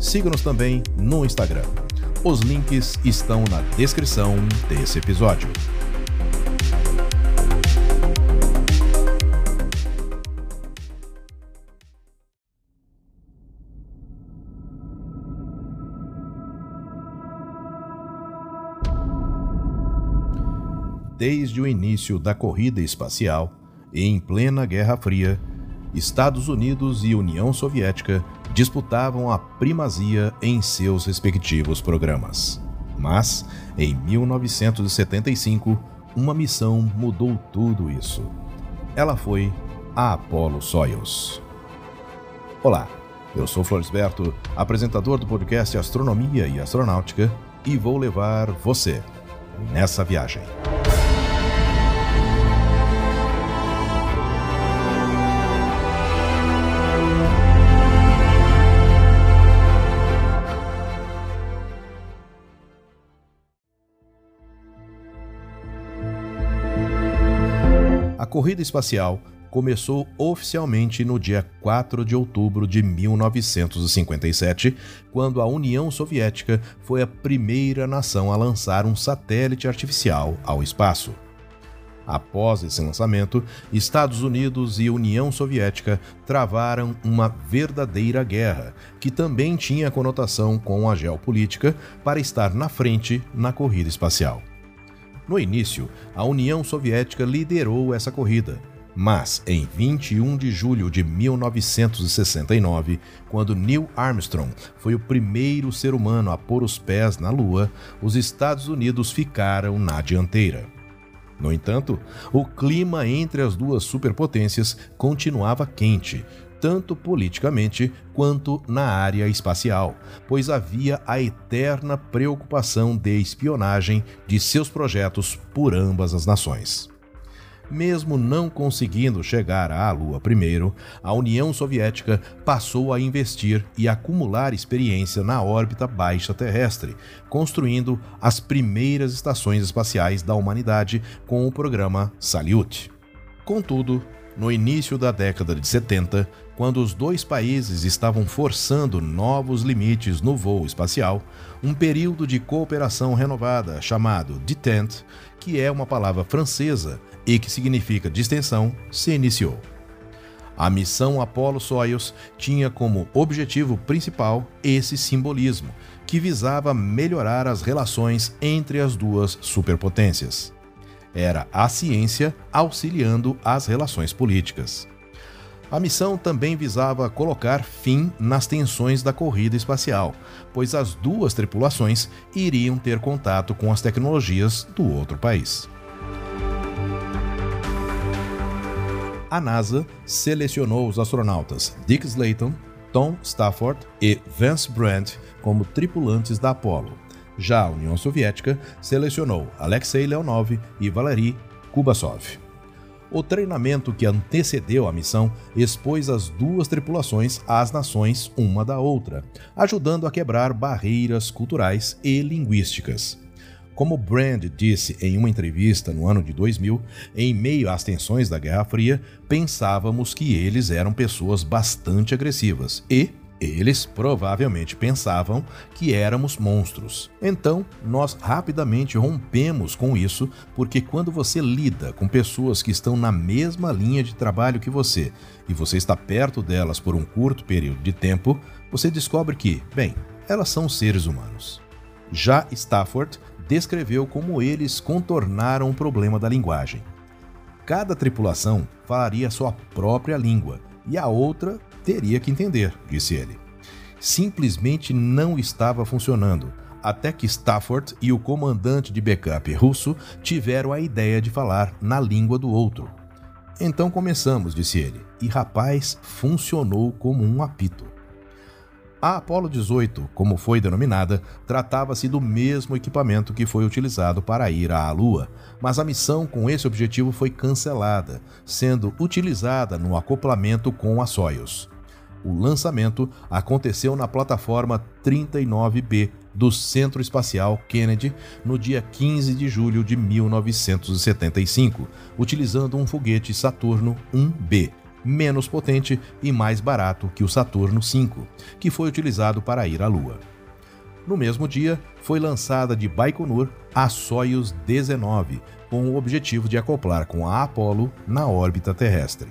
Siga-nos também no Instagram. Os links estão na descrição desse episódio. Desde o início da corrida espacial, e em plena Guerra Fria, Estados Unidos e União Soviética disputavam a primazia em seus respectivos programas. Mas, em 1975, uma missão mudou tudo isso. Ela foi a Apollo Soyuz. Olá, eu sou Floresberto, apresentador do podcast Astronomia e Astronáutica, e vou levar você nessa viagem. Corrida espacial começou oficialmente no dia 4 de outubro de 1957, quando a União Soviética foi a primeira nação a lançar um satélite artificial ao espaço. Após esse lançamento, Estados Unidos e União Soviética travaram uma verdadeira guerra, que também tinha conotação com a geopolítica, para estar na frente na corrida espacial. No início, a União Soviética liderou essa corrida, mas em 21 de julho de 1969, quando Neil Armstrong foi o primeiro ser humano a pôr os pés na Lua, os Estados Unidos ficaram na dianteira. No entanto, o clima entre as duas superpotências continuava quente, tanto politicamente quanto na área espacial, pois havia a eterna preocupação de espionagem de seus projetos por ambas as nações. Mesmo não conseguindo chegar à Lua primeiro, a União Soviética passou a investir e acumular experiência na órbita baixa terrestre, construindo as primeiras estações espaciais da humanidade com o programa Salyut. Contudo, no início da década de 70, quando os dois países estavam forçando novos limites no voo espacial, um período de cooperação renovada chamado Detente, que é uma palavra francesa e que significa distensão, se iniciou. A missão Apollo-Soyuz tinha como objetivo principal esse simbolismo, que visava melhorar as relações entre as duas superpotências. Era a ciência auxiliando as relações políticas. A missão também visava colocar fim nas tensões da corrida espacial, pois as duas tripulações iriam ter contato com as tecnologias do outro país. A NASA selecionou os astronautas Dick Slayton, Tom Stafford e Vance Brandt como tripulantes da Apollo. Já a União Soviética selecionou Alexei Leonov e Valery Kubasov. O treinamento que antecedeu a missão expôs as duas tripulações às nações uma da outra, ajudando a quebrar barreiras culturais e linguísticas. Como Brand disse em uma entrevista no ano de 2000, em meio às tensões da Guerra Fria, pensávamos que eles eram pessoas bastante agressivas e, eles provavelmente pensavam que éramos monstros. Então, nós rapidamente rompemos com isso, porque quando você lida com pessoas que estão na mesma linha de trabalho que você e você está perto delas por um curto período de tempo, você descobre que, bem, elas são seres humanos. Já Stafford descreveu como eles contornaram o problema da linguagem. Cada tripulação falaria sua própria língua e a outra teria que entender, disse ele. Simplesmente não estava funcionando, até que Stafford e o comandante de backup russo tiveram a ideia de falar na língua do outro. Então começamos, disse ele, e rapaz, funcionou como um apito. A Apollo 18, como foi denominada, tratava-se do mesmo equipamento que foi utilizado para ir à Lua, mas a missão com esse objetivo foi cancelada, sendo utilizada no acoplamento com a Soyuz. O lançamento aconteceu na plataforma 39B do Centro Espacial Kennedy no dia 15 de julho de 1975, utilizando um foguete Saturno 1B, menos potente e mais barato que o Saturno V, que foi utilizado para ir à Lua. No mesmo dia, foi lançada de Baikonur a Soyuz 19, com o objetivo de acoplar com a Apollo na órbita terrestre.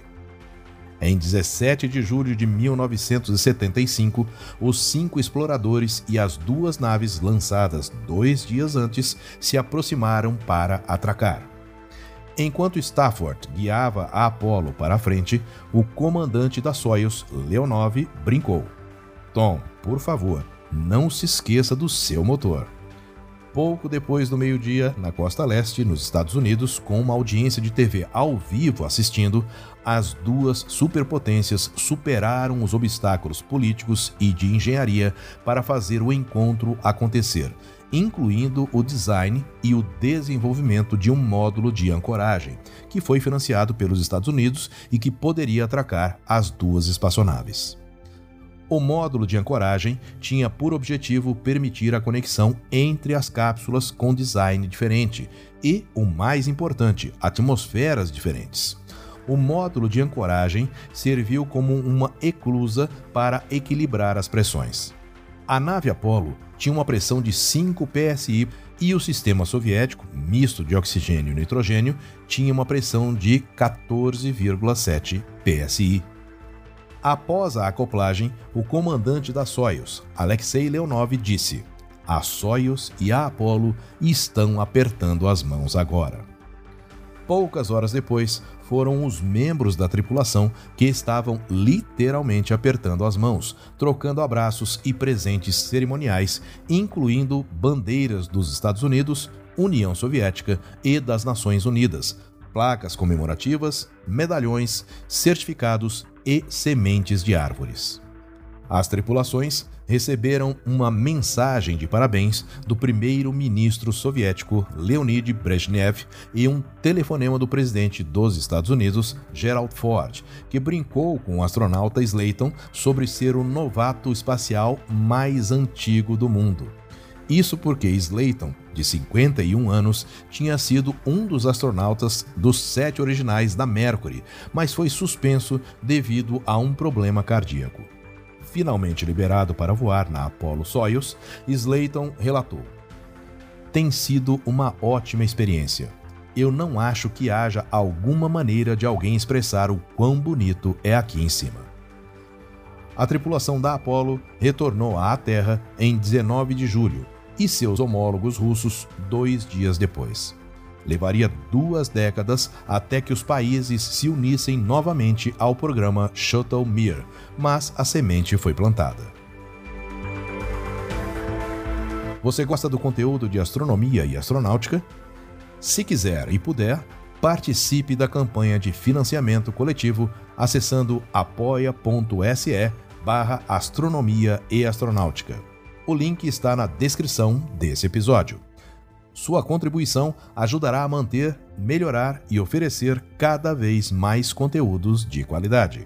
Em 17 de julho de 1975, os cinco exploradores e as duas naves lançadas dois dias antes se aproximaram para atracar. Enquanto Stafford guiava a Apollo para a frente, o comandante da Soyuz, Leonov, brincou: Tom, por favor, não se esqueça do seu motor. Pouco depois do meio-dia, na costa leste, nos Estados Unidos, com uma audiência de TV ao vivo assistindo, as duas superpotências superaram os obstáculos políticos e de engenharia para fazer o encontro acontecer, incluindo o design e o desenvolvimento de um módulo de ancoragem, que foi financiado pelos Estados Unidos e que poderia atracar as duas espaçonaves. O módulo de ancoragem tinha por objetivo permitir a conexão entre as cápsulas com design diferente e, o mais importante, atmosferas diferentes. O módulo de ancoragem serviu como uma eclusa para equilibrar as pressões. A nave Apollo tinha uma pressão de 5 psi e o sistema soviético, misto de oxigênio e nitrogênio, tinha uma pressão de 14,7 psi. Após a acoplagem, o comandante da Soyuz, Alexei Leonov, disse: A Soyuz e a Apollo estão apertando as mãos agora. Poucas horas depois, foram os membros da tripulação que estavam literalmente apertando as mãos, trocando abraços e presentes cerimoniais, incluindo bandeiras dos Estados Unidos, União Soviética e das Nações Unidas, placas comemorativas, medalhões, certificados e sementes de árvores. As tripulações receberam uma mensagem de parabéns do primeiro-ministro soviético Leonid Brezhnev e um telefonema do presidente dos Estados Unidos, Gerald Ford, que brincou com o astronauta Slayton sobre ser o novato espacial mais antigo do mundo. Isso porque Slayton, de 51 anos, tinha sido um dos astronautas dos sete originais da Mercury, mas foi suspenso devido a um problema cardíaco. Finalmente liberado para voar na Apollo Soyuz, Slayton relatou: Tem sido uma ótima experiência. Eu não acho que haja alguma maneira de alguém expressar o quão bonito é aqui em cima a tripulação da Apollo retornou à Terra em 19 de julho e seus homólogos russos dois dias depois. Levaria duas décadas até que os países se unissem novamente ao programa Shuttle Mir, mas a semente foi plantada. Você gosta do conteúdo de astronomia e astronáutica? Se quiser e puder, participe da campanha de financiamento coletivo acessando apoia.se barra astronomia e astronáutica. O link está na descrição desse episódio. Sua contribuição ajudará a manter, melhorar e oferecer cada vez mais conteúdos de qualidade.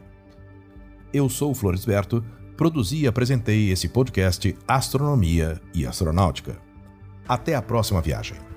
Eu sou o Floresberto, produzi e apresentei esse podcast Astronomia e Astronáutica. Até a próxima viagem.